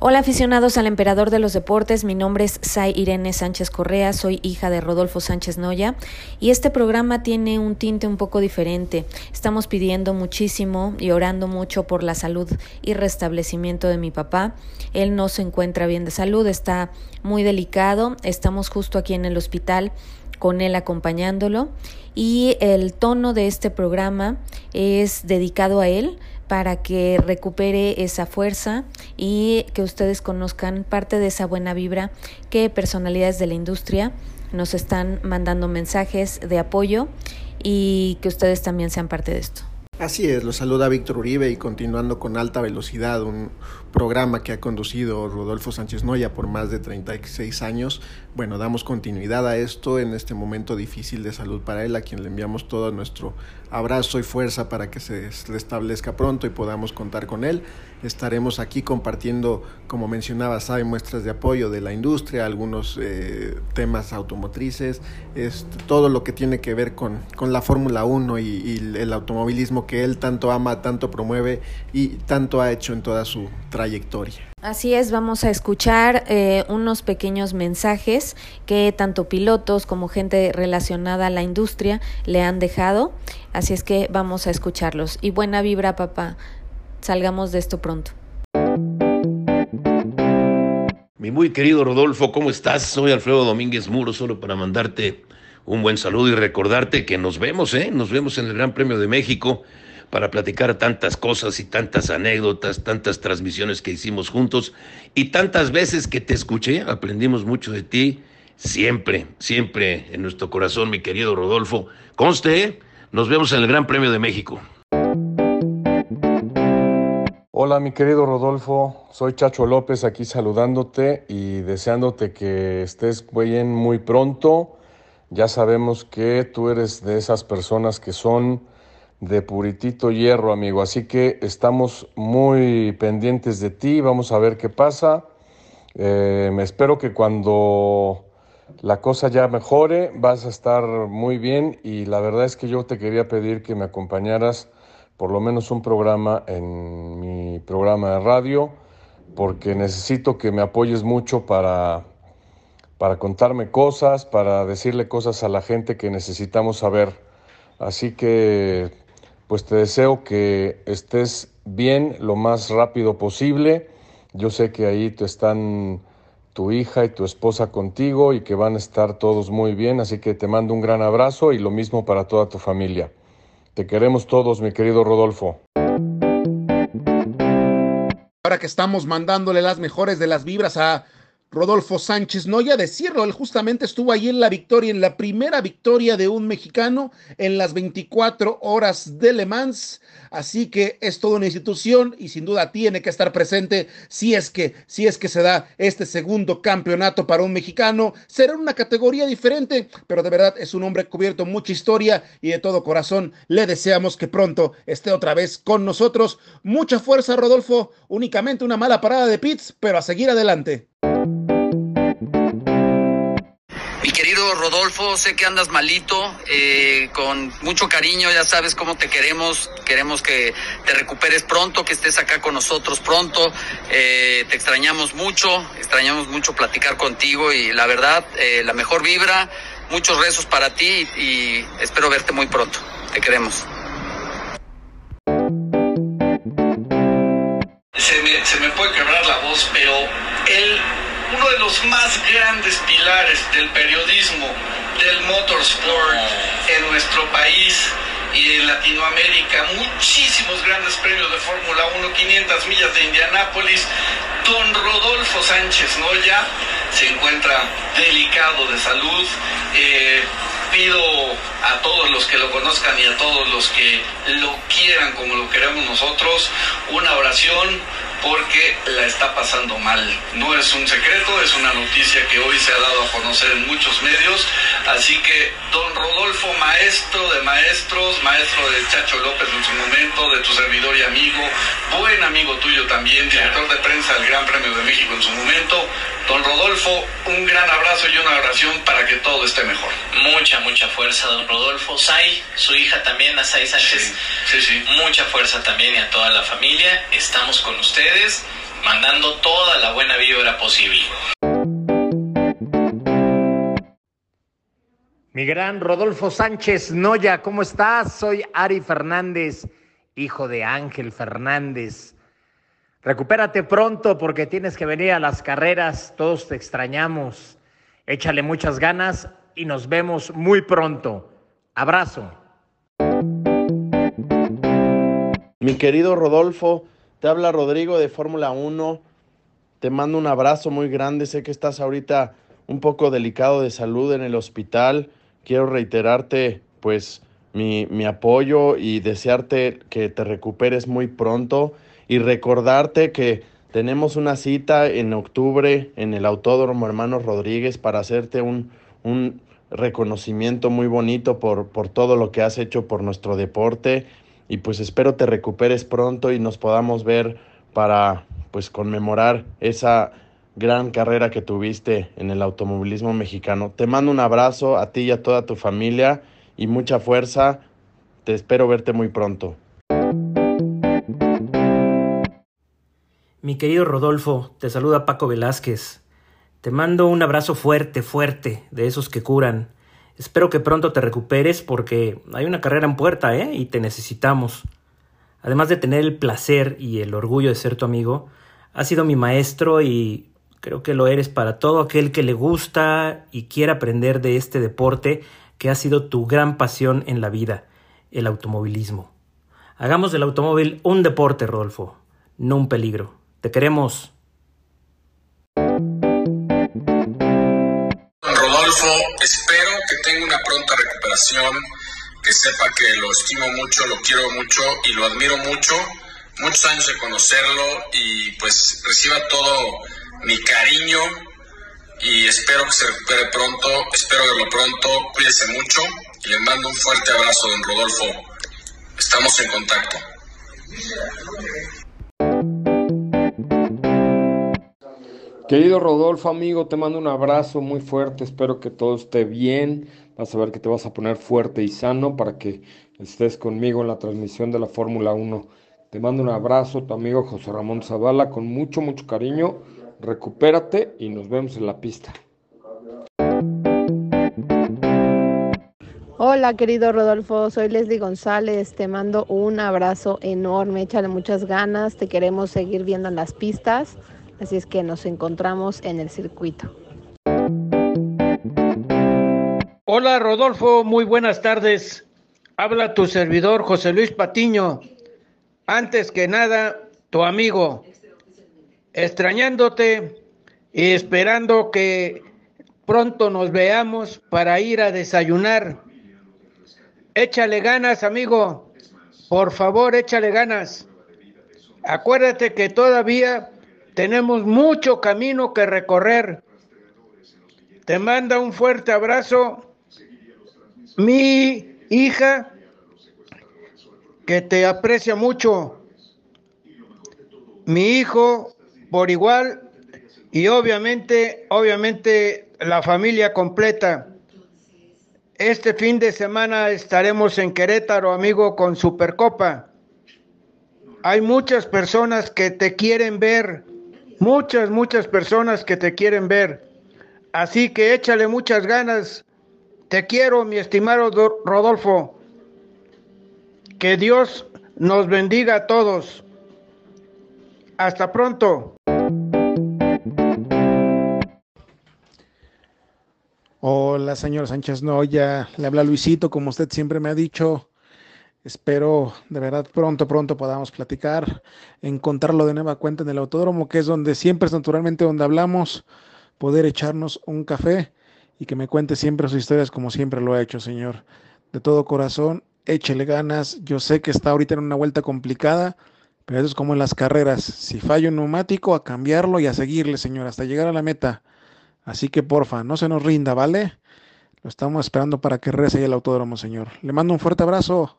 Hola aficionados al emperador de los deportes, mi nombre es Sai Irene Sánchez Correa, soy hija de Rodolfo Sánchez Noya. Y este programa tiene un tinte un poco diferente. Estamos pidiendo muchísimo y orando mucho por la salud y restablecimiento de mi papá. Él no se encuentra bien de salud, está muy delicado, estamos justo aquí en el hospital con él acompañándolo. Y el tono de este programa es dedicado a él para que recupere esa fuerza y que ustedes conozcan parte de esa buena vibra que personalidades de la industria nos están mandando mensajes de apoyo y que ustedes también sean parte de esto. Así es, los saluda Víctor Uribe y continuando con alta velocidad, un programa que ha conducido Rodolfo Sánchez Noya por más de 36 años. Bueno, damos continuidad a esto en este momento difícil de salud para él, a quien le enviamos todo nuestro abrazo y fuerza para que se restablezca pronto y podamos contar con él. Estaremos aquí compartiendo, como mencionaba, sabe, muestras de apoyo de la industria, algunos eh, temas automotrices, este, todo lo que tiene que ver con, con la Fórmula 1 y, y el automovilismo que él tanto ama, tanto promueve y tanto ha hecho en toda su trayectoria. Así es, vamos a escuchar eh, unos pequeños mensajes que tanto pilotos como gente relacionada a la industria le han dejado. Así es que vamos a escucharlos. Y buena vibra, papá. Salgamos de esto pronto. Mi muy querido Rodolfo, ¿cómo estás? Soy Alfredo Domínguez Muro, solo para mandarte un buen saludo y recordarte que nos vemos, ¿eh? Nos vemos en el Gran Premio de México para platicar tantas cosas y tantas anécdotas, tantas transmisiones que hicimos juntos y tantas veces que te escuché, aprendimos mucho de ti, siempre, siempre en nuestro corazón, mi querido Rodolfo. Conste, nos vemos en el Gran Premio de México. Hola mi querido Rodolfo, soy Chacho López aquí saludándote y deseándote que estés bien muy pronto. Ya sabemos que tú eres de esas personas que son de puritito hierro, amigo. Así que estamos muy pendientes de ti, vamos a ver qué pasa. Eh, me espero que cuando la cosa ya mejore vas a estar muy bien y la verdad es que yo te quería pedir que me acompañaras por lo menos un programa en mi programa de radio porque necesito que me apoyes mucho para, para contarme cosas, para decirle cosas a la gente que necesitamos saber. Así que pues te deseo que estés bien lo más rápido posible. Yo sé que ahí te están tu hija y tu esposa contigo y que van a estar todos muy bien, así que te mando un gran abrazo y lo mismo para toda tu familia. Te queremos todos, mi querido Rodolfo. Ahora que estamos mandándole las mejores de las vibras a Rodolfo Sánchez Noya, decirlo, él justamente estuvo ahí en la victoria, en la primera victoria de un mexicano en las 24 horas de Le Mans, así que es toda una institución y sin duda tiene que estar presente si es que, si es que se da este segundo campeonato para un mexicano, será una categoría diferente, pero de verdad es un hombre cubierto mucha historia y de todo corazón le deseamos que pronto esté otra vez con nosotros. Mucha fuerza, Rodolfo, únicamente una mala parada de pits, pero a seguir adelante. Rodolfo, sé que andas malito, eh, con mucho cariño, ya sabes cómo te queremos, queremos que te recuperes pronto, que estés acá con nosotros pronto, eh, te extrañamos mucho, extrañamos mucho platicar contigo y la verdad, eh, la mejor vibra, muchos rezos para ti y espero verte muy pronto, te queremos. Se me, se me puede quebrar la voz, pero él uno de los más grandes pilares del periodismo, del motorsport en nuestro país y en Latinoamérica. Muchísimos grandes premios de Fórmula 1, 500 millas de Indianápolis. Don Rodolfo Sánchez Noya se encuentra delicado de salud. Eh, pido a todos los que lo conozcan y a todos los que lo quieran como lo queremos nosotros, una oración porque la está pasando mal. No es un secreto, es una noticia que hoy se ha dado a conocer en muchos medios, Así que don Rodolfo, maestro de maestros, maestro de Chacho López en su momento, de tu servidor y amigo, buen amigo tuyo también, director de prensa del Gran Premio de México en su momento. Don Rodolfo, un gran abrazo y una oración para que todo esté mejor. Mucha, mucha fuerza, don Rodolfo. Sai, su hija también, a Sai Sánchez. Sí, sí. Mucha fuerza también y a toda la familia. Estamos con ustedes, mandando toda la buena vibra posible. Mi gran Rodolfo Sánchez Noya, ¿cómo estás? Soy Ari Fernández, hijo de Ángel Fernández. Recupérate pronto porque tienes que venir a las carreras, todos te extrañamos. Échale muchas ganas y nos vemos muy pronto. Abrazo. Mi querido Rodolfo, te habla Rodrigo de Fórmula 1. Te mando un abrazo muy grande. Sé que estás ahorita un poco delicado de salud en el hospital quiero reiterarte pues mi, mi, apoyo y desearte que te recuperes muy pronto y recordarte que tenemos una cita en octubre en el Autódromo Hermanos Rodríguez para hacerte un, un reconocimiento muy bonito por, por todo lo que has hecho por nuestro deporte y pues espero te recuperes pronto y nos podamos ver para pues conmemorar esa gran carrera que tuviste en el automovilismo mexicano. Te mando un abrazo a ti y a toda tu familia y mucha fuerza. Te espero verte muy pronto. Mi querido Rodolfo, te saluda Paco Velázquez. Te mando un abrazo fuerte, fuerte, de esos que curan. Espero que pronto te recuperes porque hay una carrera en puerta, ¿eh? Y te necesitamos. Además de tener el placer y el orgullo de ser tu amigo, has sido mi maestro y Creo que lo eres para todo aquel que le gusta y quiere aprender de este deporte que ha sido tu gran pasión en la vida, el automovilismo. Hagamos del automóvil un deporte, Rodolfo, no un peligro. Te queremos. Rodolfo, espero que tenga una pronta recuperación, que sepa que lo estimo mucho, lo quiero mucho y lo admiro mucho. Muchos años de conocerlo y pues reciba todo mi cariño y espero que se recupere pronto, espero verlo pronto, cuídese mucho y le mando un fuerte abrazo, don Rodolfo. Estamos en contacto. Querido Rodolfo, amigo, te mando un abrazo muy fuerte, espero que todo esté bien, vas a ver que te vas a poner fuerte y sano para que estés conmigo en la transmisión de la Fórmula 1. Te mando un abrazo, tu amigo José Ramón Zavala, con mucho, mucho cariño. Recupérate y nos vemos en la pista. Hola querido Rodolfo, soy Leslie González, te mando un abrazo enorme, échale muchas ganas, te queremos seguir viendo en las pistas, así es que nos encontramos en el circuito. Hola Rodolfo, muy buenas tardes. Habla tu servidor José Luis Patiño. Antes que nada, tu amigo, extrañándote y esperando que pronto nos veamos para ir a desayunar. Échale ganas, amigo. Por favor, échale ganas. Acuérdate que todavía tenemos mucho camino que recorrer. Te manda un fuerte abrazo mi hija, que te aprecia mucho. Mi hijo, por igual y obviamente, obviamente la familia completa. Este fin de semana estaremos en Querétaro, amigo, con Supercopa. Hay muchas personas que te quieren ver, muchas, muchas personas que te quieren ver. Así que échale muchas ganas. Te quiero, mi estimado Rodolfo. Que Dios nos bendiga a todos. Hasta pronto. Hola, señor Sánchez Noya. Le habla Luisito, como usted siempre me ha dicho. Espero de verdad pronto, pronto podamos platicar, encontrarlo de nueva cuenta en el autódromo, que es donde siempre es naturalmente donde hablamos, poder echarnos un café y que me cuente siempre sus historias como siempre lo ha hecho, señor. De todo corazón, échele ganas. Yo sé que está ahorita en una vuelta complicada, pero eso es como en las carreras. Si falla un neumático, a cambiarlo y a seguirle, señor, hasta llegar a la meta. Así que porfa, no se nos rinda, ¿vale? Lo estamos esperando para que rece el autódromo, señor. Le mando un fuerte abrazo.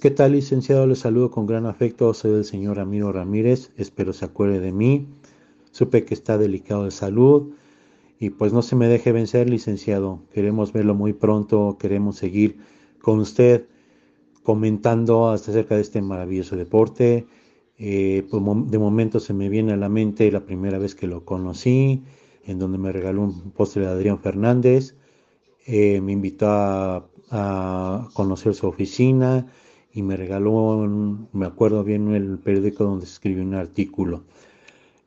¿Qué tal, licenciado? Le saludo con gran afecto. Soy el señor Ramiro Ramírez. Espero se acuerde de mí. Supe que está delicado de salud. Y pues no se me deje vencer, licenciado. Queremos verlo muy pronto. Queremos seguir con usted comentando acerca de este maravilloso deporte. Eh, pues, de momento se me viene a la mente la primera vez que lo conocí, en donde me regaló un postre de Adrián Fernández. Eh, me invitó a, a conocer su oficina y me regaló, me acuerdo bien, el periódico donde se escribió un artículo.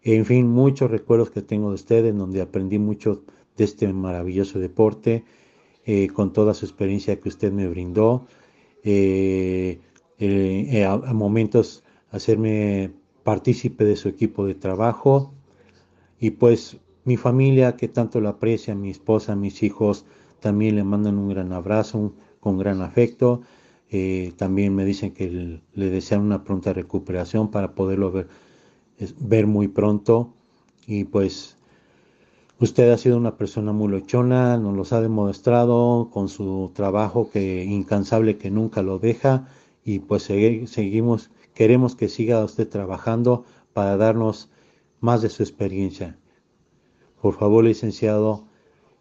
En fin, muchos recuerdos que tengo de usted, en donde aprendí mucho de este maravilloso deporte, eh, con toda su experiencia que usted me brindó. Eh, eh, a, momentos hacerme partícipe de su equipo de trabajo y pues mi familia que tanto lo aprecia, mi esposa, mis hijos también le mandan un gran abrazo con gran afecto eh, también me dicen que le desean una pronta recuperación para poderlo ver, ver muy pronto. Y pues usted ha sido una persona muy lochona, nos los ha demostrado con su trabajo que incansable que nunca lo deja. Y pues seguimos, queremos que siga usted trabajando para darnos más de su experiencia. Por favor, licenciado,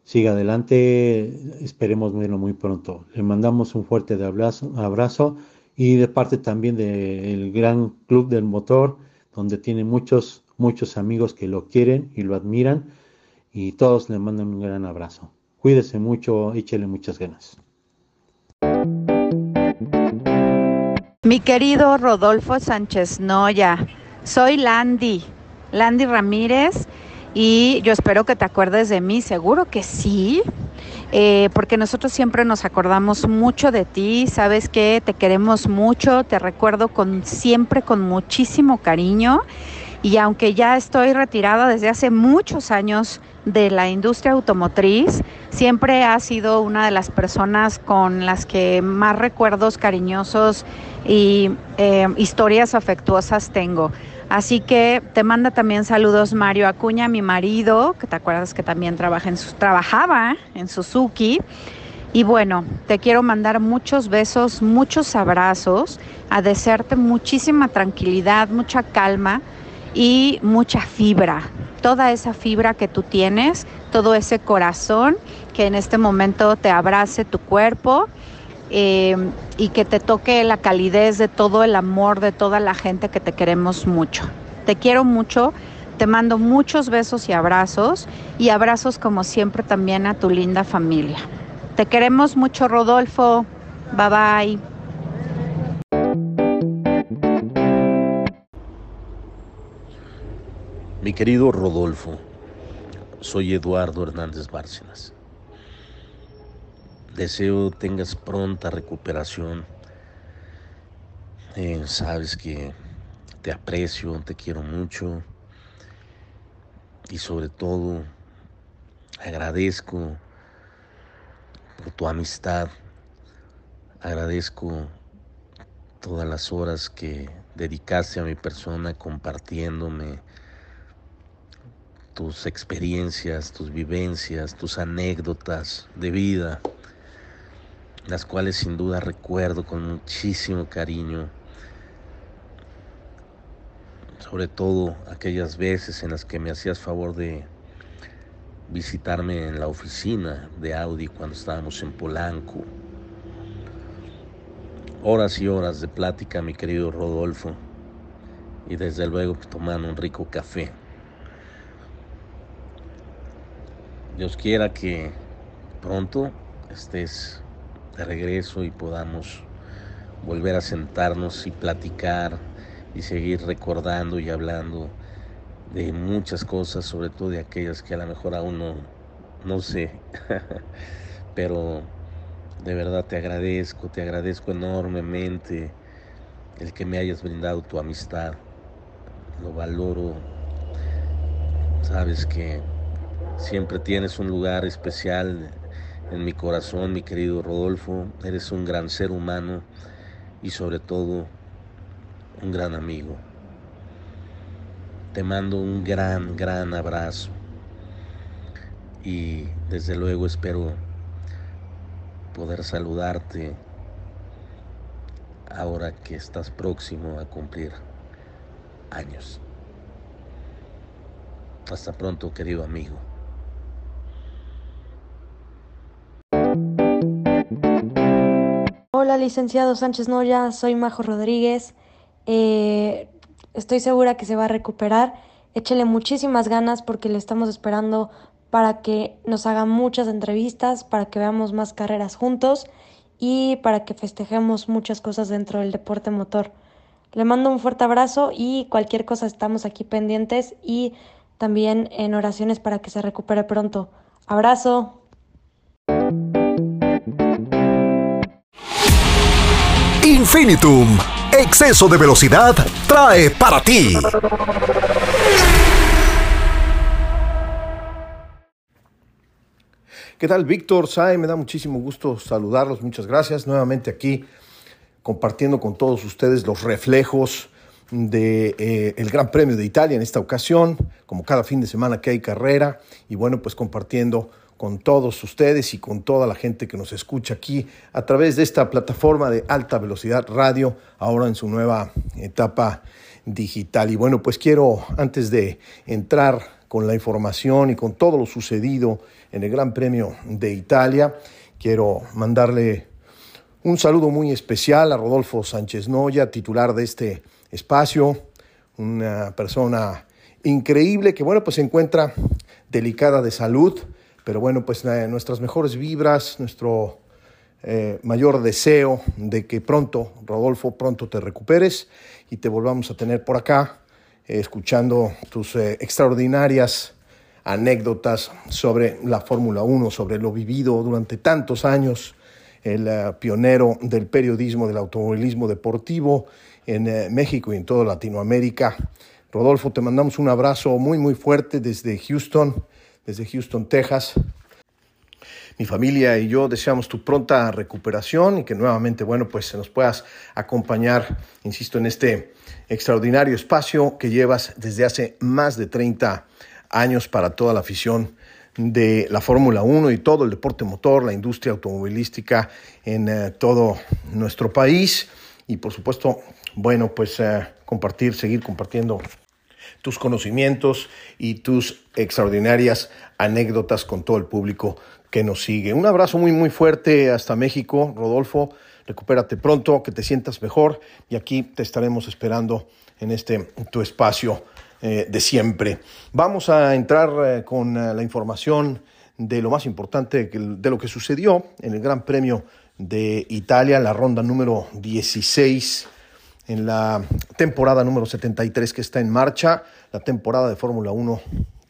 siga adelante, esperemos verlo muy pronto. Le mandamos un fuerte abrazo, y de parte también del gran club del motor, donde tiene muchos, muchos amigos que lo quieren y lo admiran y todos le mandan un gran abrazo. Cuídese mucho, échele muchas ganas. Mi querido Rodolfo Sánchez Noya, soy Landy, Landy Ramírez y yo espero que te acuerdes de mí, seguro que sí, eh, porque nosotros siempre nos acordamos mucho de ti, sabes que te queremos mucho, te recuerdo con siempre con muchísimo cariño y aunque ya estoy retirada desde hace muchos años de la industria automotriz, siempre has sido una de las personas con las que más recuerdos cariñosos y eh, historias afectuosas tengo. Así que te manda también saludos Mario Acuña, mi marido, que te acuerdas que también trabajaba en Suzuki. Y bueno, te quiero mandar muchos besos, muchos abrazos, a desearte muchísima tranquilidad, mucha calma y mucha fibra. Toda esa fibra que tú tienes, todo ese corazón que en este momento te abrace tu cuerpo eh, y que te toque la calidez de todo el amor de toda la gente que te queremos mucho. Te quiero mucho, te mando muchos besos y abrazos y abrazos como siempre también a tu linda familia. Te queremos mucho Rodolfo, bye bye. Mi querido Rodolfo, soy Eduardo Hernández Bárcenas. Deseo tengas pronta recuperación. Eh, sabes que te aprecio, te quiero mucho y sobre todo agradezco por tu amistad. Agradezco todas las horas que dedicaste a mi persona compartiéndome tus experiencias, tus vivencias, tus anécdotas de vida las cuales sin duda recuerdo con muchísimo cariño, sobre todo aquellas veces en las que me hacías favor de visitarme en la oficina de Audi cuando estábamos en Polanco. Horas y horas de plática, mi querido Rodolfo, y desde luego tomando un rico café. Dios quiera que pronto estés de regreso y podamos volver a sentarnos y platicar y seguir recordando y hablando de muchas cosas, sobre todo de aquellas que a lo mejor aún no, no sé. Pero de verdad te agradezco, te agradezco enormemente el que me hayas brindado tu amistad. Lo valoro. Sabes que siempre tienes un lugar especial en mi corazón, mi querido Rodolfo. Eres un gran ser humano y sobre todo un gran amigo. Te mando un gran, gran abrazo. y desde luego espero poder saludarte ahora que estás próximo a cumplir años. Hasta pronto, querido amigo. Hola, licenciado Sánchez Noya, soy Majo Rodríguez. Eh, estoy segura que se va a recuperar. Échele muchísimas ganas porque le estamos esperando para que nos haga muchas entrevistas, para que veamos más carreras juntos y para que festejemos muchas cosas dentro del deporte motor. Le mando un fuerte abrazo y cualquier cosa estamos aquí pendientes y también en oraciones para que se recupere pronto. Abrazo. Infinitum, exceso de velocidad, trae para ti. ¿Qué tal, Víctor? Sai, me da muchísimo gusto saludarlos. Muchas gracias. Nuevamente aquí compartiendo con todos ustedes los reflejos del de, eh, Gran Premio de Italia en esta ocasión, como cada fin de semana que hay carrera, y bueno, pues compartiendo con todos ustedes y con toda la gente que nos escucha aquí a través de esta plataforma de alta velocidad radio, ahora en su nueva etapa digital. Y bueno, pues quiero, antes de entrar con la información y con todo lo sucedido en el Gran Premio de Italia, quiero mandarle un saludo muy especial a Rodolfo Sánchez Noya, titular de este espacio, una persona increíble que, bueno, pues se encuentra delicada de salud, pero bueno, pues eh, nuestras mejores vibras, nuestro eh, mayor deseo de que pronto, Rodolfo, pronto te recuperes y te volvamos a tener por acá, eh, escuchando tus extraordinarias anécdotas sobre la Fórmula 1, sobre lo vivido durante tantos años, el pionero del periodismo, del automovilismo deportivo en México y en toda Latinoamérica. Rodolfo, te mandamos un abrazo muy, muy fuerte desde Houston desde Houston, Texas. Mi familia y yo deseamos tu pronta recuperación y que nuevamente, bueno, pues se nos puedas acompañar, insisto, en este extraordinario espacio que llevas desde hace más de 30 años para toda la afición de la Fórmula 1 y todo el deporte motor, la industria automovilística en eh, todo nuestro país y por supuesto, bueno, pues eh, compartir, seguir compartiendo tus conocimientos y tus extraordinarias anécdotas con todo el público que nos sigue. Un abrazo muy, muy fuerte hasta México, Rodolfo. Recupérate pronto, que te sientas mejor y aquí te estaremos esperando en este tu espacio eh, de siempre. Vamos a entrar eh, con eh, la información de lo más importante de lo que sucedió en el Gran Premio de Italia, la ronda número 16 en la temporada número 73 que está en marcha, la temporada de Fórmula 1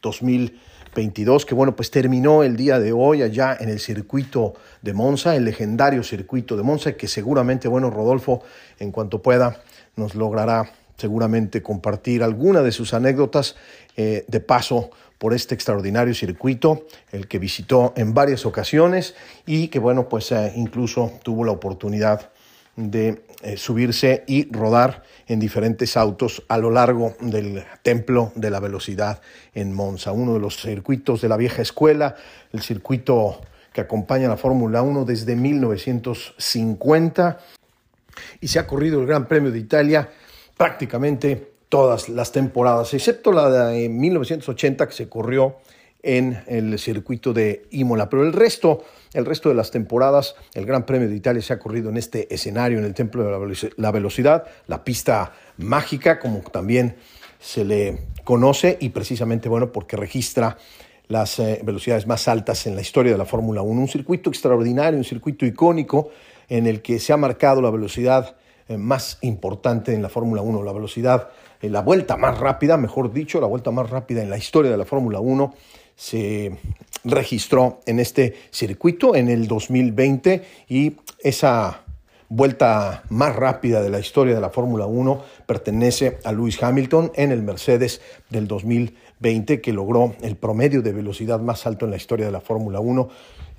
2022, que bueno, pues terminó el día de hoy allá en el circuito de Monza, el legendario circuito de Monza, que seguramente, bueno, Rodolfo, en cuanto pueda, nos logrará seguramente compartir alguna de sus anécdotas eh, de paso por este extraordinario circuito, el que visitó en varias ocasiones y que, bueno, pues eh, incluso tuvo la oportunidad de eh, subirse y rodar en diferentes autos a lo largo del Templo de la Velocidad en Monza, uno de los circuitos de la vieja escuela, el circuito que acompaña la Fórmula 1 desde 1950 y se ha corrido el Gran Premio de Italia prácticamente todas las temporadas, excepto la de 1980 que se corrió en el circuito de Imola, pero el resto el resto de las temporadas, el Gran Premio de Italia se ha corrido en este escenario, en el Templo de la Velocidad, la pista mágica, como también se le conoce, y precisamente, bueno, porque registra las eh, velocidades más altas en la historia de la Fórmula 1. Un circuito extraordinario, un circuito icónico en el que se ha marcado la velocidad eh, más importante en la Fórmula 1, la velocidad, eh, la vuelta más rápida, mejor dicho, la vuelta más rápida en la historia de la Fórmula 1 se registró en este circuito en el 2020 y esa vuelta más rápida de la historia de la Fórmula 1 pertenece a Lewis Hamilton en el Mercedes del 2020 que logró el promedio de velocidad más alto en la historia de la Fórmula 1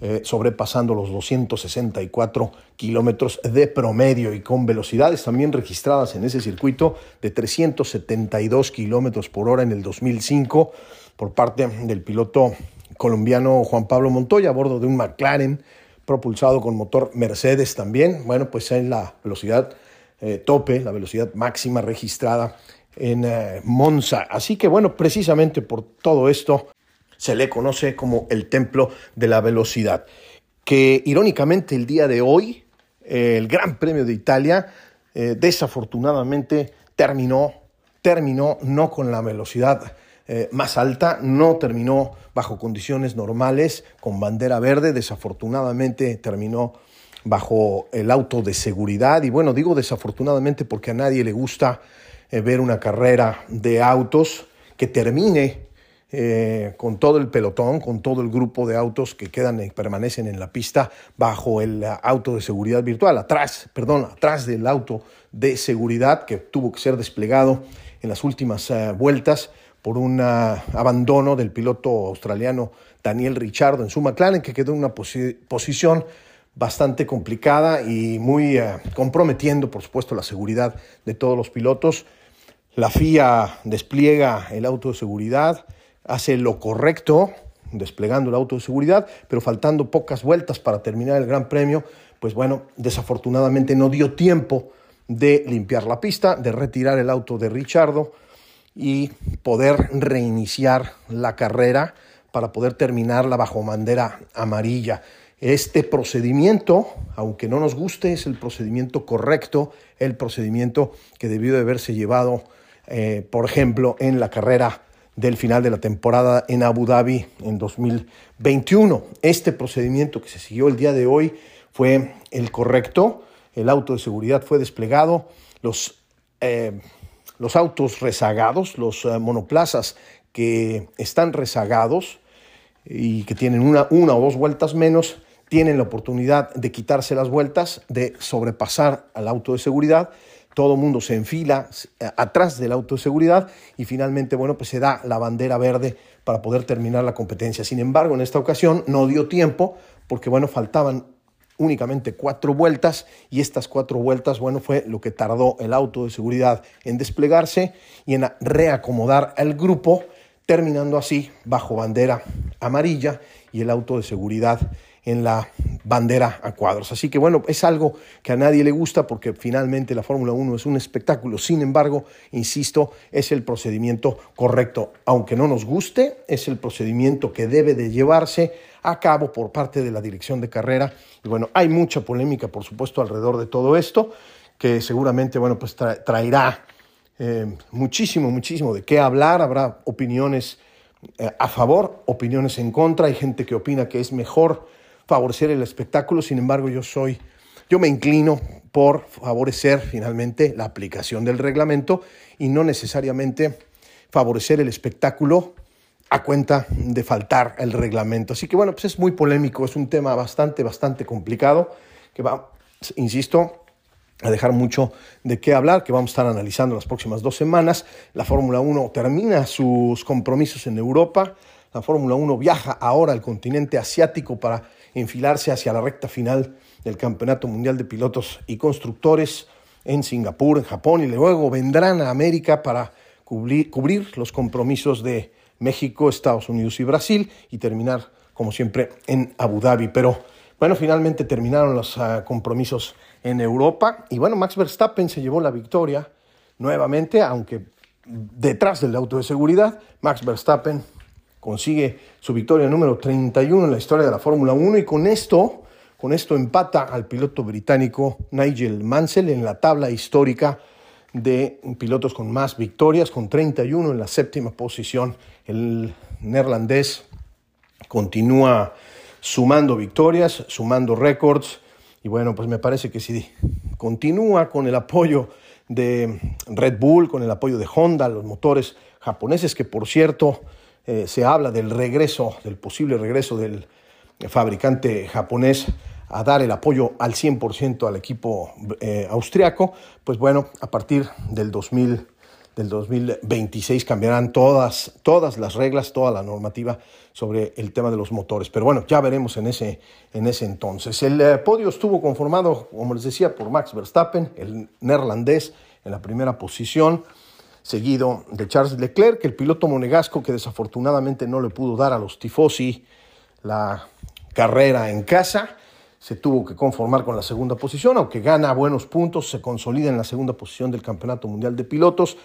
eh, sobrepasando los 264 kilómetros de promedio y con velocidades también registradas en ese circuito de 372 kilómetros por hora en el 2005 por parte del piloto colombiano Juan Pablo Montoya a bordo de un McLaren propulsado con motor Mercedes también. Bueno, pues en la velocidad eh, tope, la velocidad máxima registrada en eh, Monza. Así que bueno, precisamente por todo esto se le conoce como el templo de la velocidad. Que irónicamente el día de hoy, eh, el Gran Premio de Italia, desafortunadamente terminó, terminó no con la velocidad más alta, no terminó bajo condiciones normales, con bandera verde, desafortunadamente terminó bajo el auto de seguridad. Y bueno, digo desafortunadamente porque a nadie le gusta eh, ver una carrera de autos que termine eh, con todo el pelotón, con todo el grupo de autos que quedan y permanecen en la pista bajo el auto de seguridad virtual, atrás, perdón, atrás del auto de seguridad que tuvo que ser desplegado en las últimas eh, vueltas por un abandono del piloto australiano Daniel Richardo en su McLaren, que quedó en una posición bastante complicada y muy eh, comprometiendo, por supuesto, la seguridad de todos los pilotos. La FIA despliega el auto de seguridad, hace lo correcto, desplegando el auto de seguridad, pero faltando pocas vueltas para terminar el Gran Premio, pues bueno, desafortunadamente no dio tiempo de limpiar la pista, de retirar el auto de Richardo y poder reiniciar la carrera para poder terminarla bajo bandera amarilla. Este procedimiento, aunque no nos guste, es el procedimiento correcto, el procedimiento que debió de haberse llevado, eh, por ejemplo, en la carrera del final de la temporada en Abu Dhabi en 2021. Este procedimiento que se siguió el día de hoy fue el correcto, el auto de seguridad fue desplegado, los... Eh, los autos rezagados, los eh, monoplazas que están rezagados y que tienen una, una o dos vueltas menos, tienen la oportunidad de quitarse las vueltas, de sobrepasar al auto de seguridad. Todo mundo se enfila eh, atrás del auto de seguridad y finalmente, bueno, pues se da la bandera verde para poder terminar la competencia. Sin embargo, en esta ocasión no dio tiempo porque, bueno, faltaban únicamente cuatro vueltas y estas cuatro vueltas, bueno, fue lo que tardó el auto de seguridad en desplegarse y en reacomodar al grupo, terminando así bajo bandera amarilla y el auto de seguridad en la bandera a cuadros. Así que bueno, es algo que a nadie le gusta porque finalmente la Fórmula 1 es un espectáculo. Sin embargo, insisto, es el procedimiento correcto. Aunque no nos guste, es el procedimiento que debe de llevarse a cabo por parte de la dirección de carrera. Y bueno, hay mucha polémica, por supuesto, alrededor de todo esto, que seguramente, bueno, pues traerá eh, muchísimo, muchísimo de qué hablar. Habrá opiniones eh, a favor, opiniones en contra. Hay gente que opina que es mejor favorecer el espectáculo. Sin embargo, yo soy, yo me inclino por favorecer finalmente la aplicación del reglamento y no necesariamente favorecer el espectáculo a cuenta de faltar el reglamento. Así que bueno, pues es muy polémico, es un tema bastante, bastante complicado que va, insisto, a dejar mucho de qué hablar, que vamos a estar analizando las próximas dos semanas. La Fórmula 1 termina sus compromisos en Europa, la Fórmula 1 viaja ahora al continente asiático para enfilarse hacia la recta final del Campeonato Mundial de Pilotos y Constructores en Singapur, en Japón, y luego vendrán a América para cubrir, los compromisos de México, Estados Unidos y Brasil y terminar, como siempre, en Abu Dhabi. Pero bueno, finalmente terminaron los ah, compromisos en Europa y bueno, Max Verstappen se llevó la victoria nuevamente, aunque detrás del auto de seguridad, Max Verstappen consigue su victoria número 31 en la historia de la Fórmula 1 y con esto, con esto empata al piloto británico Nigel Mansell en la tabla histórica de pilotos con más victorias, con 31 en la séptima posición. El neerlandés continúa sumando victorias, sumando récords. Y bueno, pues me parece que si continúa con el apoyo de Red Bull, con el apoyo de Honda, los motores japoneses, que por cierto eh, se habla del regreso, del posible regreso del fabricante japonés a dar el apoyo al 100% al equipo eh, austriaco, pues bueno, a partir del 2000 del 2026 cambiarán todas, todas las reglas, toda la normativa sobre el tema de los motores. Pero bueno, ya veremos en ese, en ese entonces. El eh, podio estuvo conformado, como les decía, por Max Verstappen, el neerlandés, en la primera posición. Seguido de Charles Leclerc, el piloto monegasco que desafortunadamente no le pudo dar a los tifosi la carrera en casa. Se tuvo que conformar con la segunda posición, aunque gana buenos puntos, se consolida en la segunda posición del Campeonato Mundial de Pilotos.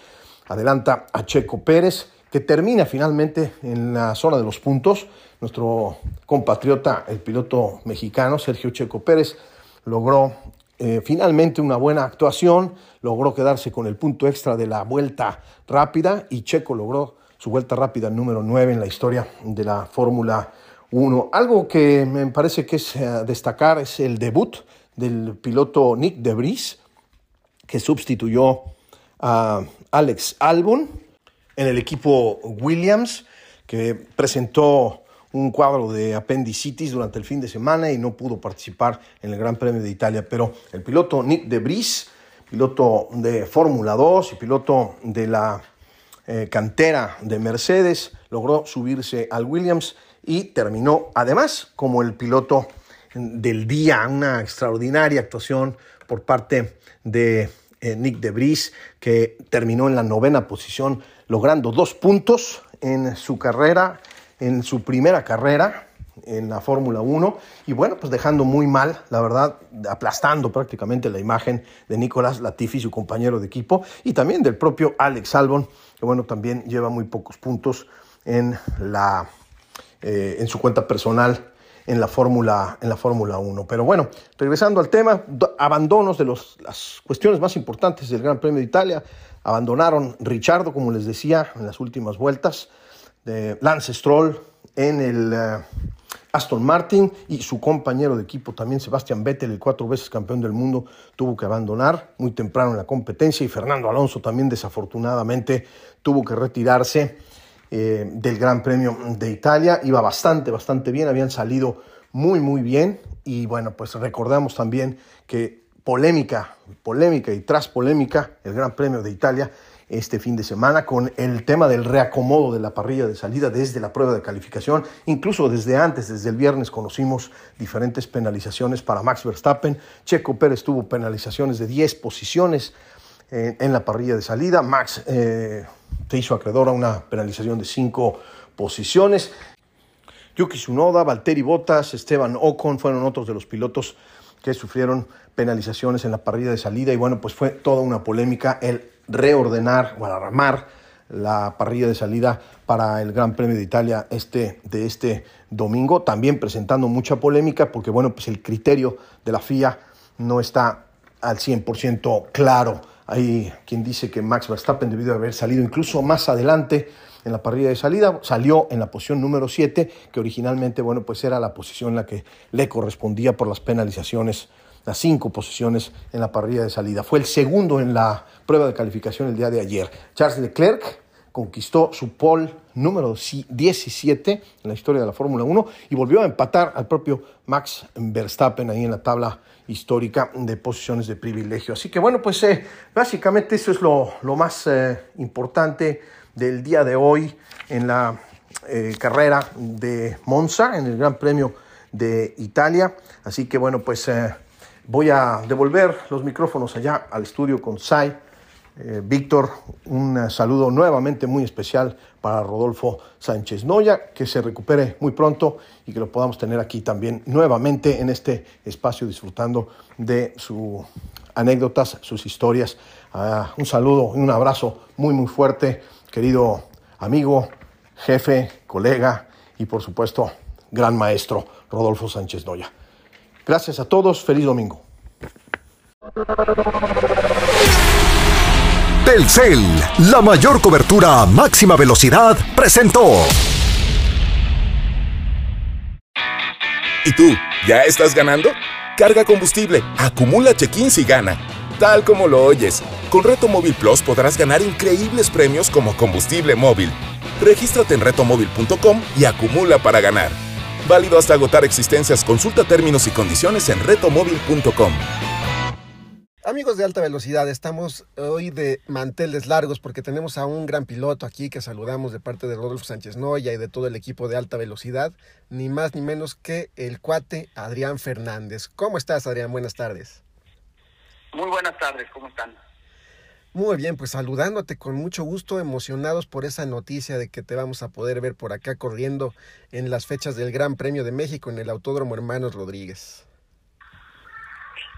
Adelanta a Checo Pérez, que termina finalmente en la zona de los puntos. Nuestro compatriota, el piloto mexicano Sergio Checo Pérez, logró eh, finalmente una buena actuación, logró quedarse con el punto extra de la vuelta rápida y Checo logró su vuelta rápida número 9 en la historia de la Fórmula 1. Algo que me parece que es eh, destacar es el debut del piloto Nick Debris, que sustituyó a Alex Albon en el equipo Williams, que presentó un cuadro de apendicitis durante el fin de semana y no pudo participar en el Gran Premio de Italia. Pero el piloto Nick de Bris, piloto de Fórmula 2 y piloto de la eh, cantera de Mercedes, logró subirse al Williams y terminó además como el piloto del día, una extraordinaria actuación por parte de eh, Nick de Bris, que terminó en la novena posición, logrando dos puntos en su carrera en su primera carrera en la Fórmula 1 y bueno, pues dejando muy mal, la verdad, aplastando prácticamente la imagen de Nicolás Latifi, su compañero de equipo, y también del propio Alex Albon, que bueno, también lleva muy pocos puntos en, la, eh, en su cuenta personal en la Fórmula en la Fórmula 1. Pero bueno, regresando al tema, abandonos de los, las cuestiones más importantes del Gran Premio de Italia, abandonaron Richardo, como les decía, en las últimas vueltas, Lance Stroll en el eh, Aston Martin y su compañero de equipo también, Sebastián Vettel, el cuatro veces campeón del mundo, tuvo que abandonar muy temprano en la competencia y Fernando Alonso también desafortunadamente tuvo que retirarse eh, del Gran Premio de Italia. Iba bastante, bastante bien, habían salido muy, muy bien y bueno, pues recordamos también que polémica, polémica y tras polémica, el Gran Premio de Italia este fin de semana con el tema del reacomodo de la parrilla de salida desde la prueba de calificación. Incluso desde antes, desde el viernes, conocimos diferentes penalizaciones para Max Verstappen. Checo Pérez tuvo penalizaciones de 10 posiciones eh, en la parrilla de salida. Max eh, se hizo acreedor a una penalización de 5 posiciones. Yuki Tsunoda, Valtteri Bottas, Esteban Ocon fueron otros de los pilotos que sufrieron penalizaciones en la parrilla de salida y bueno, pues fue toda una polémica el reordenar o armar la parrilla de salida para el Gran Premio de Italia este, de este domingo, también presentando mucha polémica porque bueno, pues el criterio de la FIA no está al 100% claro. Hay quien dice que Max Verstappen debió haber salido incluso más adelante en la parrilla de salida, salió en la posición número 7, que originalmente, bueno, pues era la posición en la que le correspondía por las penalizaciones las cinco posiciones en la parrilla de salida. Fue el segundo en la prueba de calificación el día de ayer. Charles Leclerc conquistó su pole número 17 en la historia de la Fórmula 1 y volvió a empatar al propio Max Verstappen ahí en la tabla histórica de posiciones de privilegio. Así que bueno, pues eh, básicamente eso es lo, más eh, importante del día de hoy en la eh, carrera de Monza, en el Gran Premio de Italia. Así que bueno, pues Voy a devolver los micrófonos allá al estudio con Sai. Eh, Víctor, un saludo nuevamente muy especial para Rodolfo Sánchez Noya, que se recupere muy pronto y que lo podamos tener aquí también nuevamente en este espacio disfrutando de sus anécdotas, sus historias. Ah, un saludo y un abrazo muy muy fuerte, querido amigo, jefe, colega y por supuesto gran maestro Rodolfo Sánchez Noya. Gracias a todos, feliz domingo. Telcel, la mayor cobertura a máxima velocidad, presentó. ¿Y tú, ya estás ganando? Carga combustible, acumula check-ins y gana. Tal como lo oyes, con Reto Móvil Plus podrás ganar increíbles premios como combustible móvil. Regístrate en retomóvil.com y acumula para ganar. Válido hasta agotar existencias. Consulta términos y condiciones en retomóvil.com. Amigos de alta velocidad, estamos hoy de manteles largos porque tenemos a un gran piloto aquí que saludamos de parte de Rodolfo Sánchez Noya y de todo el equipo de alta velocidad, ni más ni menos que el cuate Adrián Fernández. ¿Cómo estás, Adrián? Buenas tardes. Muy buenas tardes, ¿cómo están? Muy bien, pues saludándote con mucho gusto, emocionados por esa noticia de que te vamos a poder ver por acá corriendo en las fechas del Gran Premio de México en el Autódromo Hermanos Rodríguez.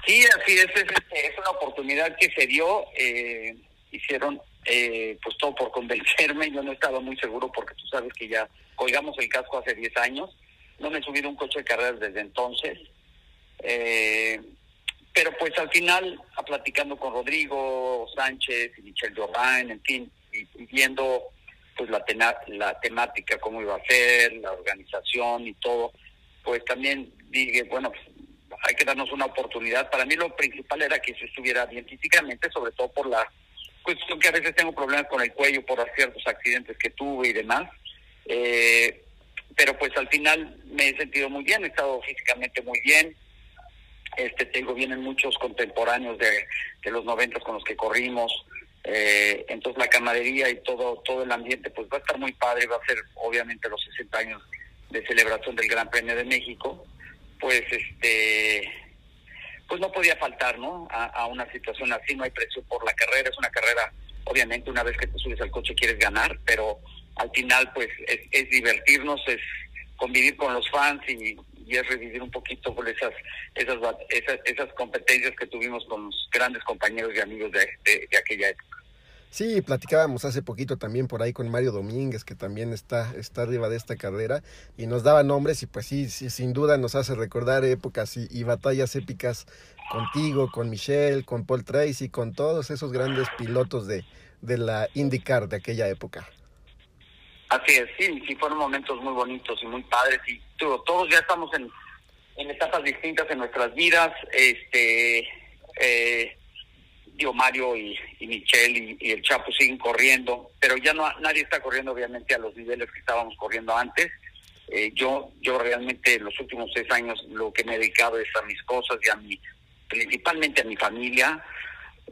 Sí, así es, es, es una oportunidad que se dio, eh, hicieron eh, pues todo por convencerme, yo no estaba muy seguro porque tú sabes que ya colgamos el casco hace 10 años, no me he subido un coche de carreras desde entonces, eh, pero pues al final, a platicando con Rodrigo Sánchez y Michelle Jordan, en fin, y, viendo pues la, tena, la temática, cómo iba a ser, la organización y todo, pues también dije, bueno, hay que darnos una oportunidad. Para mí lo principal era que se estuviera bien físicamente, sobre todo por la cuestión que a veces tengo problemas con el cuello por ciertos accidentes que tuve y demás. Eh, pero pues al final me he sentido muy bien, he estado físicamente muy bien. Este tengo vienen muchos contemporáneos de, de los noventas con los que corrimos. Eh, entonces la camaradería y todo todo el ambiente pues va a estar muy padre, va a ser obviamente los 60 años de celebración del Gran Premio de México, pues este pues no podía faltar, ¿no? A, una situación así, no hay presión por la carrera, es una carrera, obviamente una vez que te subes al coche quieres ganar, pero al final pues es, es divertirnos, es convivir con los fans y, y, es revivir un poquito con esas, esas, esas, esas competencias que tuvimos con los grandes compañeros y amigos de, de, aquella época. Sí, platicábamos hace poquito también por ahí con Mario Domínguez, que también está, está arriba de esta carrera, y nos daba nombres y pues sí, sí sin duda nos hace recordar épocas y, y, batallas épicas contigo, con Michelle, con Paul Tracy, con todos esos grandes pilotos de, de la IndyCar de aquella época. Así es, sí, sí fueron momentos muy bonitos y muy padres y todo, todos ya estamos en, en etapas distintas en nuestras vidas, este... Eh, digo, Mario y, y Michelle y, el Chapo siguen corriendo, pero ya no nadie está corriendo obviamente a los niveles que estábamos corriendo antes. Eh, yo yo realmente en los últimos seis años lo que me he dedicado es a mis cosas y a mi, principalmente a mi familia,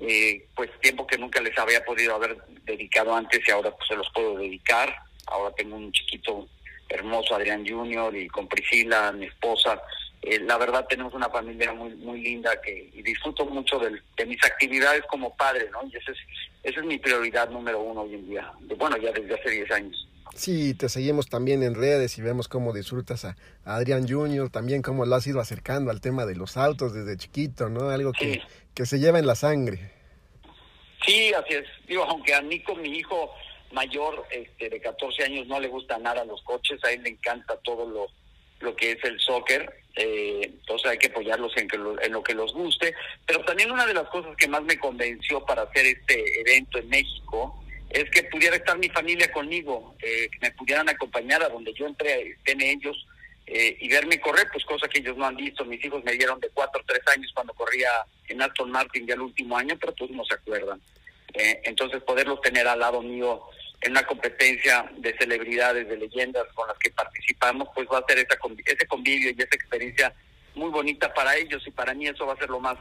eh, pues tiempo que nunca les había podido haber dedicado antes y ahora pues se los puedo dedicar. Ahora tengo un chiquito hermoso, Adrián Junior, y con Priscila, mi esposa, eh, la verdad tenemos una familia muy muy linda que y disfruto mucho de, de, mis actividades como padre, ¿no? Y esa es, esa es mi prioridad número uno hoy en día. Bueno, ya desde hace 10 años. Sí, te seguimos también en redes y vemos cómo disfrutas a, a Adrián Junior, también cómo lo has ido acercando al tema de los autos desde chiquito, ¿no? Algo que, sí. que se lleva en la sangre. Sí, así es. Digo, aunque a Nico, mi hijo mayor, este, de 14 años, no le gusta nada los coches, a él le encanta todo lo, lo que es el soccer, eh, entonces hay que apoyarlos en, que lo, en lo que los guste, pero también una de las cosas que más me convenció para hacer este evento en México es que pudiera estar mi familia conmigo, eh, que me pudieran acompañar a donde yo entré, estén ellos eh, y verme correr, pues cosa que ellos no han visto, mis hijos me dieron de cuatro o tres años cuando corría en Aston Martin ya el último año, pero pues no se acuerdan. Eh, entonces poderlos tener al lado mío en una competencia de celebridades, de leyendas con las que participamos, pues va a ser esa, ese convivio y esa experiencia muy bonita para ellos y para mí eso va a ser lo más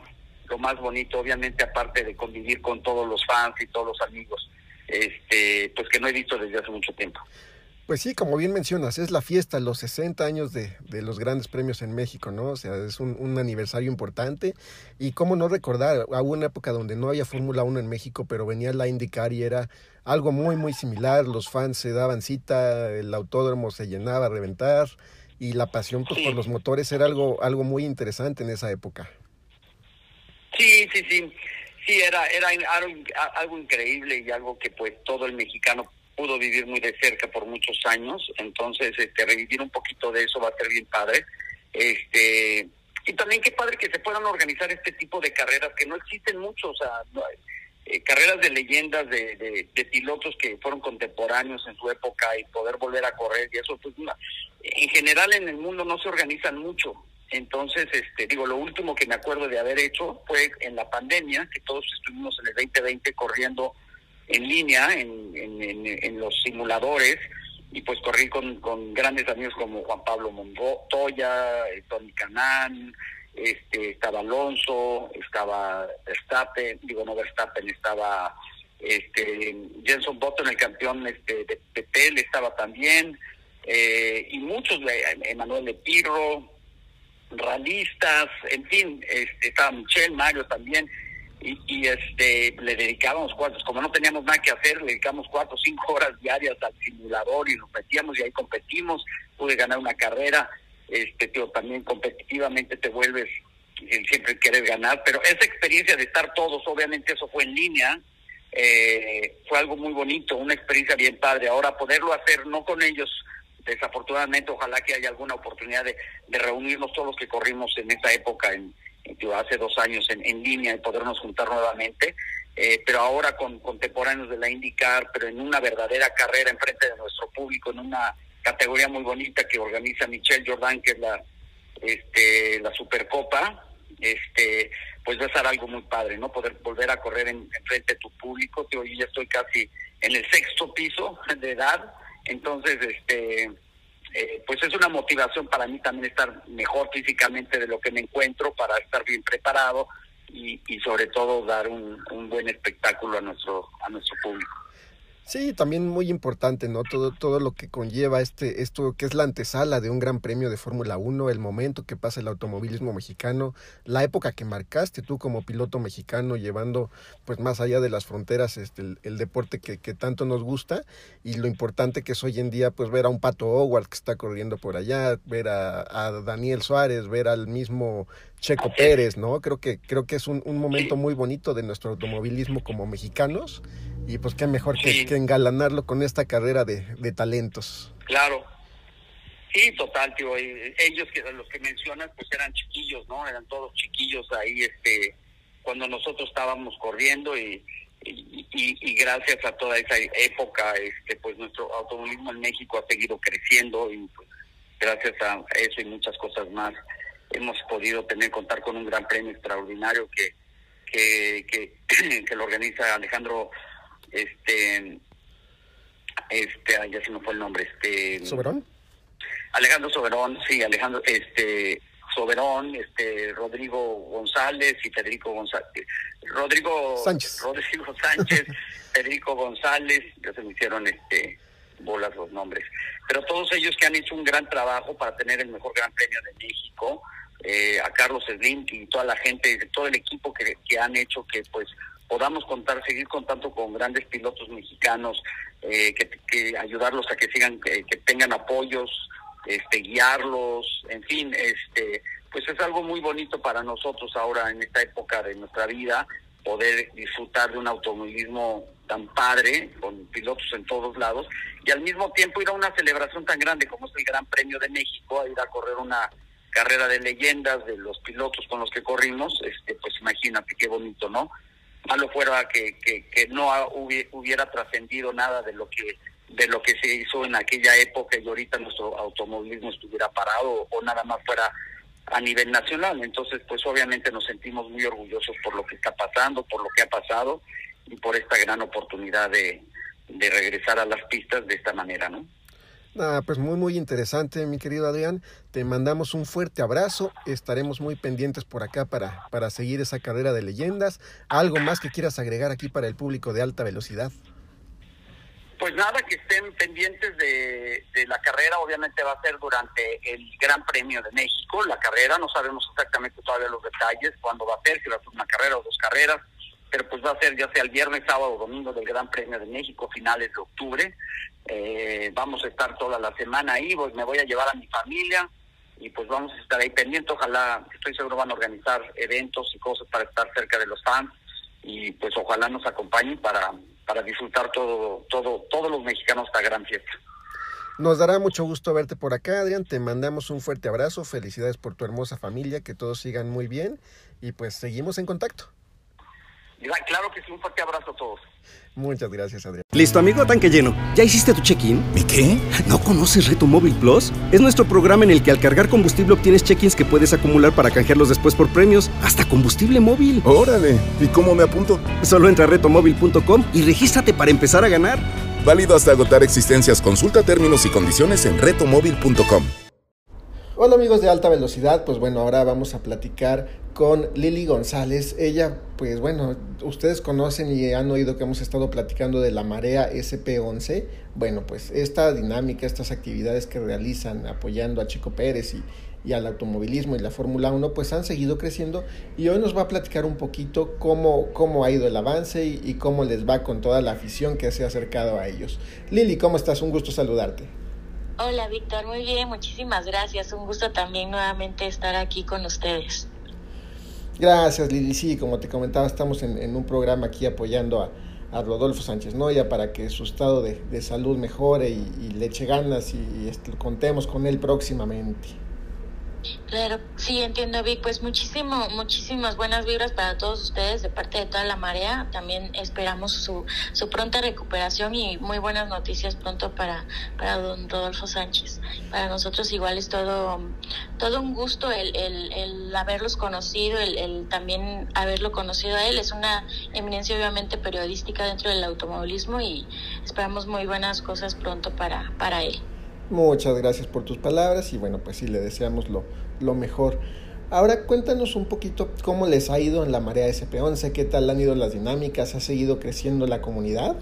lo más bonito, obviamente aparte de convivir con todos los fans y todos los amigos, este, pues que no he visto desde hace mucho tiempo. Pues sí, como bien mencionas, es la fiesta, los 60 años de, de los grandes premios en México, ¿no? O sea, es un, un, aniversario importante. Y cómo no recordar, hubo una época donde no había Fórmula 1 en México, pero venía la IndyCar y era algo muy, muy similar. Los fans se daban cita, el autódromo se llenaba a reventar y la pasión pues, sí. por los motores era algo, algo muy interesante en esa época. Sí, sí, sí. Sí, era, era algo, algo increíble y algo que pues todo el mexicano pudo vivir muy de cerca por muchos años, entonces este revivir un poquito de eso va a ser bien padre. Este y también qué padre que se puedan organizar este tipo de carreras que no existen mucho, o sea, eh, carreras de leyendas de, de, de, pilotos que fueron contemporáneos en su época y poder volver a correr y eso pues en general en el mundo no se organizan mucho. Entonces, este digo, lo último que me acuerdo de haber hecho fue en la pandemia, que todos estuvimos en el 2020 corriendo en línea en, en, en, en, los simuladores y pues corrí con, con grandes amigos como Juan Pablo Montoya, eh, Tony Canán, este, estaba Alonso, estaba Verstappen, digo no Verstappen, estaba este Jenson Button, el campeón este, de Petel, estaba también, eh, y muchos, Emanuel de Pirro, realistas, en fin, este, estaba Michelle, Mario también, y, y, este le dedicábamos cuatro, como no teníamos nada que hacer, le dedicamos cuatro o cinco horas diarias al simulador y nos metíamos y ahí competimos, pude ganar una carrera, este tío, también competitivamente te vuelves siempre querer ganar, pero esa experiencia de estar todos, obviamente eso fue en línea, eh, fue algo muy bonito, una experiencia bien padre. Ahora poderlo hacer no con ellos, desafortunadamente, ojalá que haya alguna oportunidad de, de reunirnos todos los que corrimos en esa época, en, hace dos años en, línea y podernos juntar nuevamente, eh, pero ahora con contemporáneos de la IndyCar, pero en una verdadera carrera en frente de nuestro público, en una categoría muy bonita que organiza Michelle Jordan, que es la este la Supercopa, este pues va a ser algo muy padre, ¿no? Poder volver a correr en, en frente de tu público. Yo ya estoy casi en el sexto piso de edad, entonces, este, eh, pues es una motivación para mí también estar mejor físicamente de lo que me encuentro, para estar bien preparado y, y sobre todo dar un, un buen espectáculo a nuestro a nuestro público. Sí, también muy importante, ¿no? Todo, todo lo que conlleva este, esto que es la antesala de un gran premio de Fórmula 1, el momento que pasa el automovilismo mexicano, la época que marcaste tú como piloto mexicano, llevando pues más allá de las fronteras este, el, el deporte que, que, tanto nos gusta y lo importante que es hoy en día pues ver a un Pato Howard que está corriendo por allá, ver a, a Daniel Suárez, ver al mismo Checo Pérez, ¿no? Creo que, creo que es un, un momento muy bonito de nuestro automovilismo como mexicanos y pues qué mejor que, que engalanarlo con esta carrera de, de, talentos. Claro. Sí, total, tío. Ellos que los que mencionas pues eran chiquillos, ¿no? Eran todos chiquillos ahí este cuando nosotros estábamos corriendo y, y, y, y gracias a toda esa época este pues nuestro automovilismo en México ha seguido creciendo y pues gracias a eso y muchas cosas más hemos podido tener contar con un gran premio extraordinario que que, que, que lo organiza Alejandro este este ya se me fue el nombre este Soberón Alejandro Soberón sí Alejandro este Soberón este Rodrigo González y Federico González Rodrigo Sánchez. Rodrigo Sánchez Federico González ya se me hicieron este bolas los nombres. Pero todos ellos que han hecho un gran trabajo para tener el mejor Gran Premio de México eh, a Carlos Slim y toda la gente todo el equipo que, han hecho que pues podamos contar, seguir contando con grandes pilotos mexicanos, eh, que, que, ayudarlos a que sigan, que, que, tengan apoyos, este, guiarlos, en fin, este, pues es algo muy bonito para nosotros ahora en esta época de nuestra vida, poder disfrutar de un automovilismo tan padre, con pilotos en todos lados, y al mismo tiempo ir a una celebración tan grande como es el Gran Premio de México, a ir a correr una carrera de leyendas de los pilotos con los que corrimos, este, pues imagínate qué bonito, ¿no? malo fuera que, que, que no hubiera trascendido nada de lo que de lo que se hizo en aquella época y ahorita nuestro automovilismo estuviera parado o nada más fuera a nivel nacional. Entonces, pues obviamente nos sentimos muy orgullosos por lo que está pasando, por lo que ha pasado y por esta gran oportunidad de, de regresar a las pistas de esta manera, ¿no? Ah, pues muy muy interesante, mi querido Adrián. Te mandamos un fuerte abrazo. Estaremos muy pendientes por acá para, para seguir esa carrera de leyendas. ¿Algo más que quieras agregar aquí para el público de alta velocidad? Pues nada, que estén pendientes de, de, la carrera. Obviamente va a ser durante el Gran Premio de México. La carrera, no sabemos exactamente todavía los detalles, cuándo va a ser, si va a ser una carrera o dos carreras pero pues va a ser ya sea el viernes, sábado o domingo del Gran Premio de México, finales de octubre. Eh, vamos a estar toda la semana ahí, pues me voy a llevar a mi familia y pues vamos a estar ahí pendiente. Ojalá, estoy seguro van a organizar eventos y cosas para estar cerca de los fans y pues ojalá nos acompañen para, para disfrutar todo, todo, todos los mexicanos esta gran fiesta. Nos dará mucho gusto verte por acá, Adrián. Te mandamos un fuerte abrazo. Felicidades por tu hermosa familia, que todos sigan muy bien y pues seguimos en contacto. Claro que sí, un fuerte abrazo a todos. Muchas gracias, Adrián. Listo, amigo, tanque lleno. ¿Ya hiciste tu check-in? ¿Mi qué? ¿No conoces Reto Móvil Plus? Es nuestro programa en el que al cargar combustible obtienes check-ins que puedes acumular para canjearlos después por premios, hasta combustible móvil. Órale, ¿y cómo me apunto? Solo entra a retomóvil.com y regístrate para empezar a ganar. Válido hasta agotar existencias. Consulta términos y condiciones en retomóvil.com. Hola amigos de alta velocidad, pues bueno, ahora vamos a platicar con Lili González. Ella, pues bueno, ustedes conocen y han oído que hemos estado platicando de la marea SP11. Bueno, pues esta dinámica, estas actividades que realizan apoyando a Chico Pérez y, al automovilismo y la Fórmula 1, pues han seguido creciendo y hoy nos va a platicar un poquito cómo, cómo ha ido el avance y, y cómo les va con toda la afición que se ha acercado a ellos. Lili, ¿cómo estás? Un gusto saludarte. Hola Víctor, muy bien, muchísimas gracias. Un gusto también nuevamente estar aquí con ustedes. Gracias Lili, sí, como te comentaba, estamos en, un programa aquí apoyando a, a, Rodolfo Sánchez Noya para que su estado de, salud mejore y, y, le eche ganas y, y contemos con él próximamente. Claro, sí, entiendo, Vic. Pues muchísimo, muchísimas buenas vibras para todos ustedes de parte de toda la marea. También esperamos su, su pronta recuperación y muy buenas noticias pronto para, para don Rodolfo Sánchez. Para nosotros igual es todo, todo un gusto el, el, el haberlos conocido, el, el también haberlo conocido a él. Es una eminencia obviamente periodística dentro del automovilismo y esperamos muy buenas cosas pronto para, para él. Muchas gracias por tus palabras y bueno, pues sí, le deseamos lo, lo mejor. Ahora cuéntanos un poquito cómo les ha ido en la marea SP11, qué tal han ido las dinámicas, ha seguido creciendo la comunidad.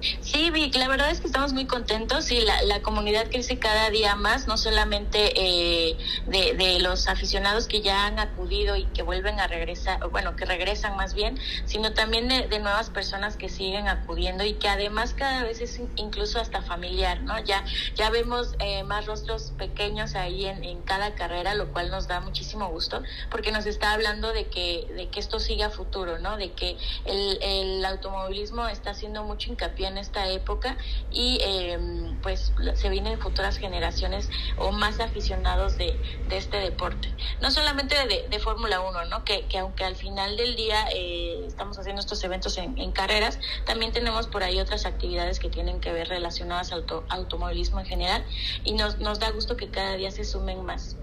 Sí, Vic, la verdad es que estamos muy contentos y la, la comunidad crece cada día más, no solamente eh, de, de, los aficionados que ya han acudido y que vuelven a regresar, bueno, que regresan más bien, sino también de, de nuevas personas que siguen acudiendo y que además cada vez es incluso hasta familiar, ¿no? Ya, ya vemos eh, más rostros pequeños ahí en, en cada carrera, lo cual nos da muchísimo gusto porque nos está hablando de que, de que esto siga a futuro, ¿no? De que el, el automovilismo está haciendo mucho hincapié en esta época y eh, pues se vienen futuras generaciones o más aficionados de, este deporte. No solamente de, Fórmula 1, ¿no? Que, que, aunque al final del día eh, estamos haciendo estos eventos en, en, carreras, también tenemos por ahí otras actividades que tienen que ver relacionadas al auto, automovilismo en general y nos, nos da gusto que cada día se sumen más.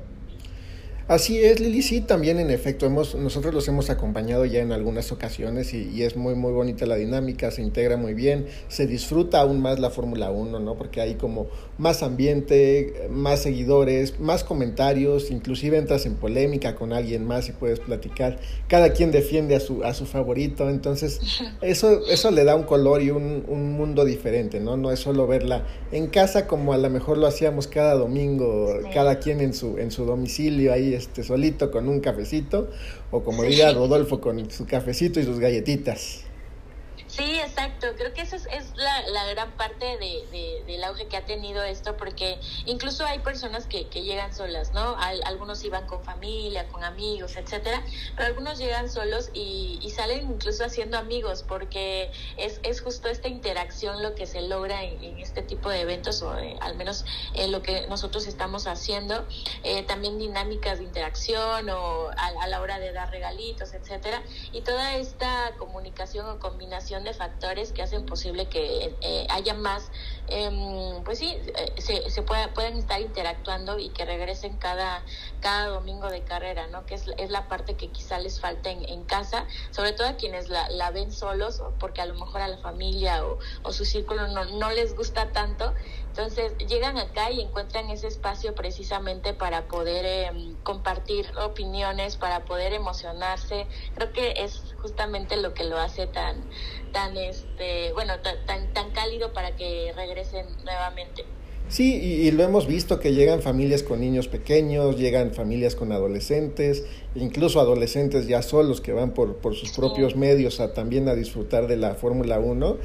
Así es, Lili, sí, también en efecto, hemos, nosotros los hemos acompañado ya en algunas ocasiones y, y, es muy, muy bonita la dinámica, se integra muy bien, se disfruta aún más la Fórmula 1, ¿no? Porque hay como más ambiente, más seguidores, más comentarios, inclusive entras en polémica con alguien más y puedes platicar, cada quien defiende a su, a su favorito, entonces eso, eso le da un color y un, un mundo diferente, ¿no? No es solo verla en casa como a lo mejor lo hacíamos cada domingo, sí. cada quien en su, en su domicilio ahí este, solito con un cafecito, o como diga Rodolfo, con su cafecito y sus galletitas. Sí, exacto. Creo que esa es, la, la, gran parte de, de, del auge que ha tenido esto, porque incluso hay personas que, que llegan solas, ¿no? Al, algunos iban con familia, con amigos, etcétera, pero algunos llegan solos y, y salen incluso haciendo amigos, porque es, es justo esta interacción lo que se logra en, en este tipo de eventos, o eh, al menos eh, lo que nosotros estamos haciendo. Eh, también dinámicas de interacción o a, a la hora de dar regalitos, etcétera, y toda esta comunicación o combinación factores que hacen posible que eh, haya más, eh, pues sí, eh, se, se pueda, puedan estar interactuando y que regresen cada, cada domingo de carrera, ¿no? Que es, es la parte que quizá les falta en, en casa, sobre todo a quienes la, la, ven solos, porque a lo mejor a la familia o, o su círculo no, no les gusta tanto. Entonces llegan acá y encuentran ese espacio precisamente para poder eh, compartir opiniones, para poder emocionarse. Creo que es justamente lo que lo hace tan, tan este, bueno, tan, tan cálido para que regresen nuevamente. Sí, y, y, lo hemos visto que llegan familias con niños pequeños, llegan familias con adolescentes, incluso adolescentes ya solos que van por, por sus sí. propios medios a también a disfrutar de la Fórmula 1.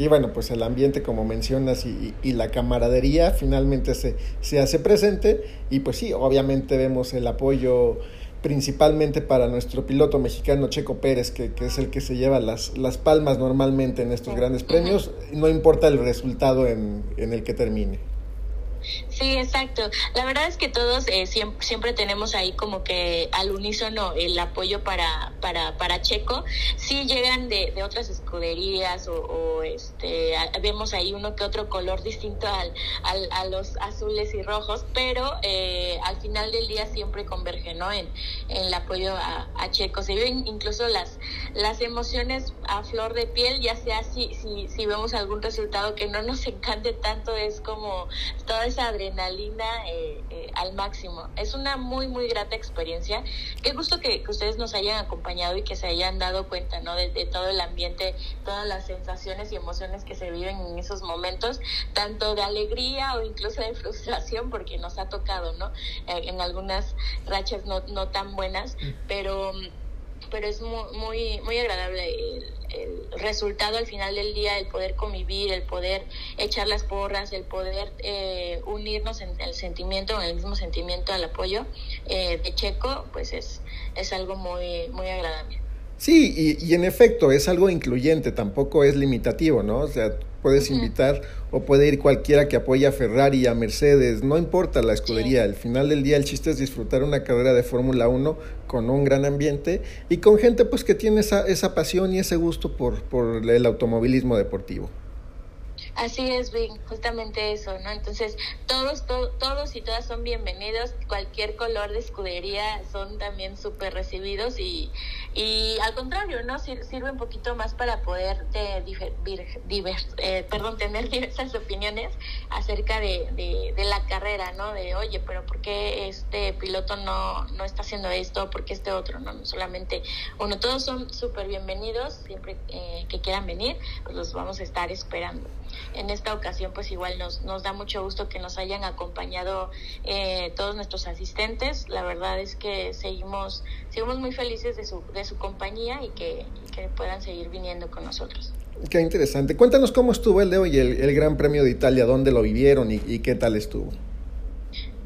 Y bueno, pues el ambiente, como mencionas, y, y, la camaradería finalmente se, se hace presente. Y pues sí, obviamente vemos el apoyo principalmente para nuestro piloto mexicano Checo Pérez, que, que es el que se lleva las, las palmas normalmente en estos grandes premios, no importa el resultado en, en el que termine. Sí, exacto. La verdad es que todos eh, siempre, siempre, tenemos ahí como que al unísono el apoyo para, para, para Checo. Sí llegan de, de otras escuderías o, este, a, vemos ahí uno que otro color distinto al, al, a los azules y rojos, pero eh, al final del día siempre converge, ¿no? En, el apoyo a, Checo. Se viven incluso las, las emociones a flor de piel, ya sea si, si, si vemos algún resultado que no nos encante tanto, es como toda esa adrenalina eh, eh, al máximo. Es una muy, muy grata experiencia. Qué gusto que, ustedes nos hayan acompañado y que se hayan dado cuenta, ¿no? De, de todo el ambiente, todas las sensaciones y emociones que se viven en esos momentos, tanto de alegría o incluso de frustración, porque nos ha tocado, ¿no? Eh, en algunas rachas no, no tan buenas, pero pero es muy, muy, muy agradable el, resultado al final del día, el poder convivir, el poder echar las porras, el poder eh, unirnos en el sentimiento, en el mismo sentimiento al apoyo eh, de Checo, pues es, es algo muy, muy agradable. Sí, y, y, en efecto es algo incluyente, tampoco es limitativo, ¿no? O sea, puedes invitar o puede ir cualquiera que apoye a Ferrari, a Mercedes, no importa la escudería, al final del día el chiste es disfrutar una carrera de Fórmula 1 con un gran ambiente y con gente pues que tiene esa, esa pasión y ese gusto por, por el automovilismo deportivo. Así es, Vic, justamente eso, ¿no? Entonces, todos, todos y todas son bienvenidos, cualquier color de escudería son también súper recibidos y, y al contrario, ¿no? sirve un poquito más para poder eh, eh, perdón, tener diversas opiniones acerca de, de, la carrera, ¿no? De, oye, pero ¿por qué este piloto no, no está haciendo esto? ¿Por qué este otro? No, no solamente uno, todos son súper bienvenidos, siempre eh, que quieran venir, pues los vamos a estar esperando en esta ocasión pues igual nos, nos da mucho gusto que nos hayan acompañado eh, todos nuestros asistentes. La verdad es que seguimos, seguimos muy felices de su, de su compañía y que, que puedan seguir viniendo con nosotros. Qué interesante. Cuéntanos cómo estuvo el de hoy, el, el Gran Premio de Italia, dónde lo vivieron y, y qué tal estuvo.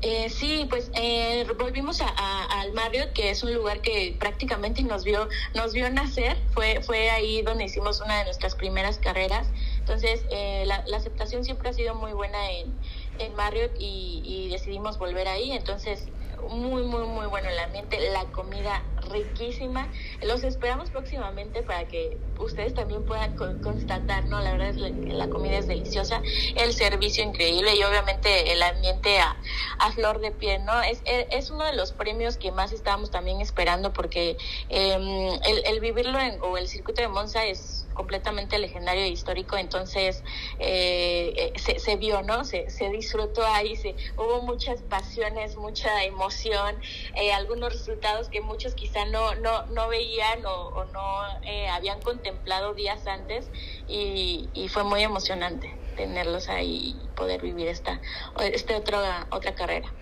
Eh, sí, pues eh, volvimos a, al Marriott, que es un lugar que prácticamente nos vio, nos vio nacer. Fue, fue ahí donde hicimos una de nuestras primeras carreras. Entonces, eh, la, la, aceptación siempre ha sido muy buena en, en Marriott y, y decidimos volver ahí. Entonces, muy, muy, muy bueno el ambiente, la comida riquísima. Los esperamos próximamente para que ustedes también puedan constatar, ¿no? La verdad es que la comida es deliciosa, el servicio increíble y obviamente el ambiente a, a flor de piel, ¿no? Es, es, uno de los premios que más estábamos también esperando porque eh, el, el, vivirlo en, o el circuito de Monza es completamente legendario e histórico, entonces eh, se, se, vio, ¿no? Se, se disfrutó ahí, se, hubo muchas pasiones, mucha emoción, eh, algunos resultados que muchos quizá no, no, no veían o, no eh, habían contemplado días antes y, y fue muy emocionante tenerlos ahí y poder vivir esta, esta otra, otra carrera.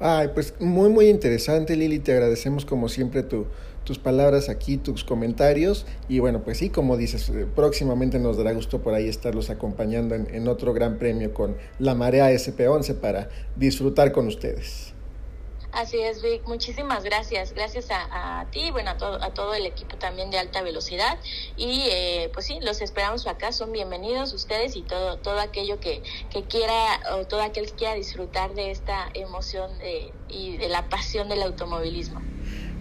Ay, pues muy, muy interesante, Lili. Te agradecemos como siempre tu, tus palabras aquí, tus comentarios. Y bueno, pues sí, como dices, eh, próximamente nos dará gusto por ahí estarlos acompañando en, en otro gran premio con la Marea SP11 para disfrutar con ustedes. Así es, Vic. Muchísimas gracias. Gracias a, a ti, bueno, a todo, a todo el equipo también de alta velocidad. Y eh, pues sí, los esperamos acá. Son bienvenidos ustedes y todo, todo aquello que, que quiera o todo aquel que quiera disfrutar de esta emoción de, y de la pasión del automovilismo.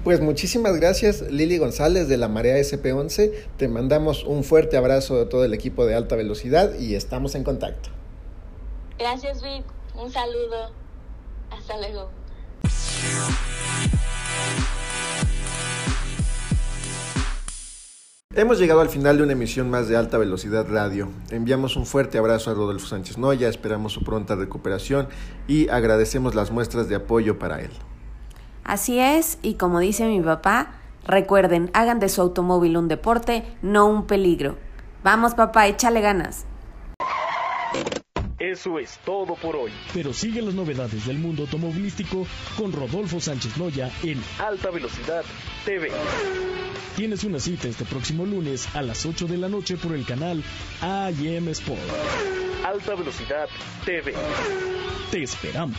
Pues muchísimas gracias Lili González de la Marea SP11. Te mandamos un fuerte abrazo de todo el equipo de alta velocidad y estamos en contacto. Gracias Vic, un saludo. Hasta luego. Hemos llegado al final de una emisión más de Alta Velocidad Radio. Enviamos un fuerte abrazo a Rodolfo Sánchez Noya, esperamos su pronta recuperación y agradecemos las muestras de apoyo para él. Así es, y como dice mi papá, recuerden, hagan de su automóvil un deporte, no un peligro. Vamos papá, échale ganas. Eso es todo por hoy. Pero sigue las novedades del mundo automovilístico con Rodolfo Sánchez Loya en Alta Velocidad TV. Tienes una cita este próximo lunes a las 8 de la noche por el canal AM Sport. Alta Velocidad TV. Te esperamos.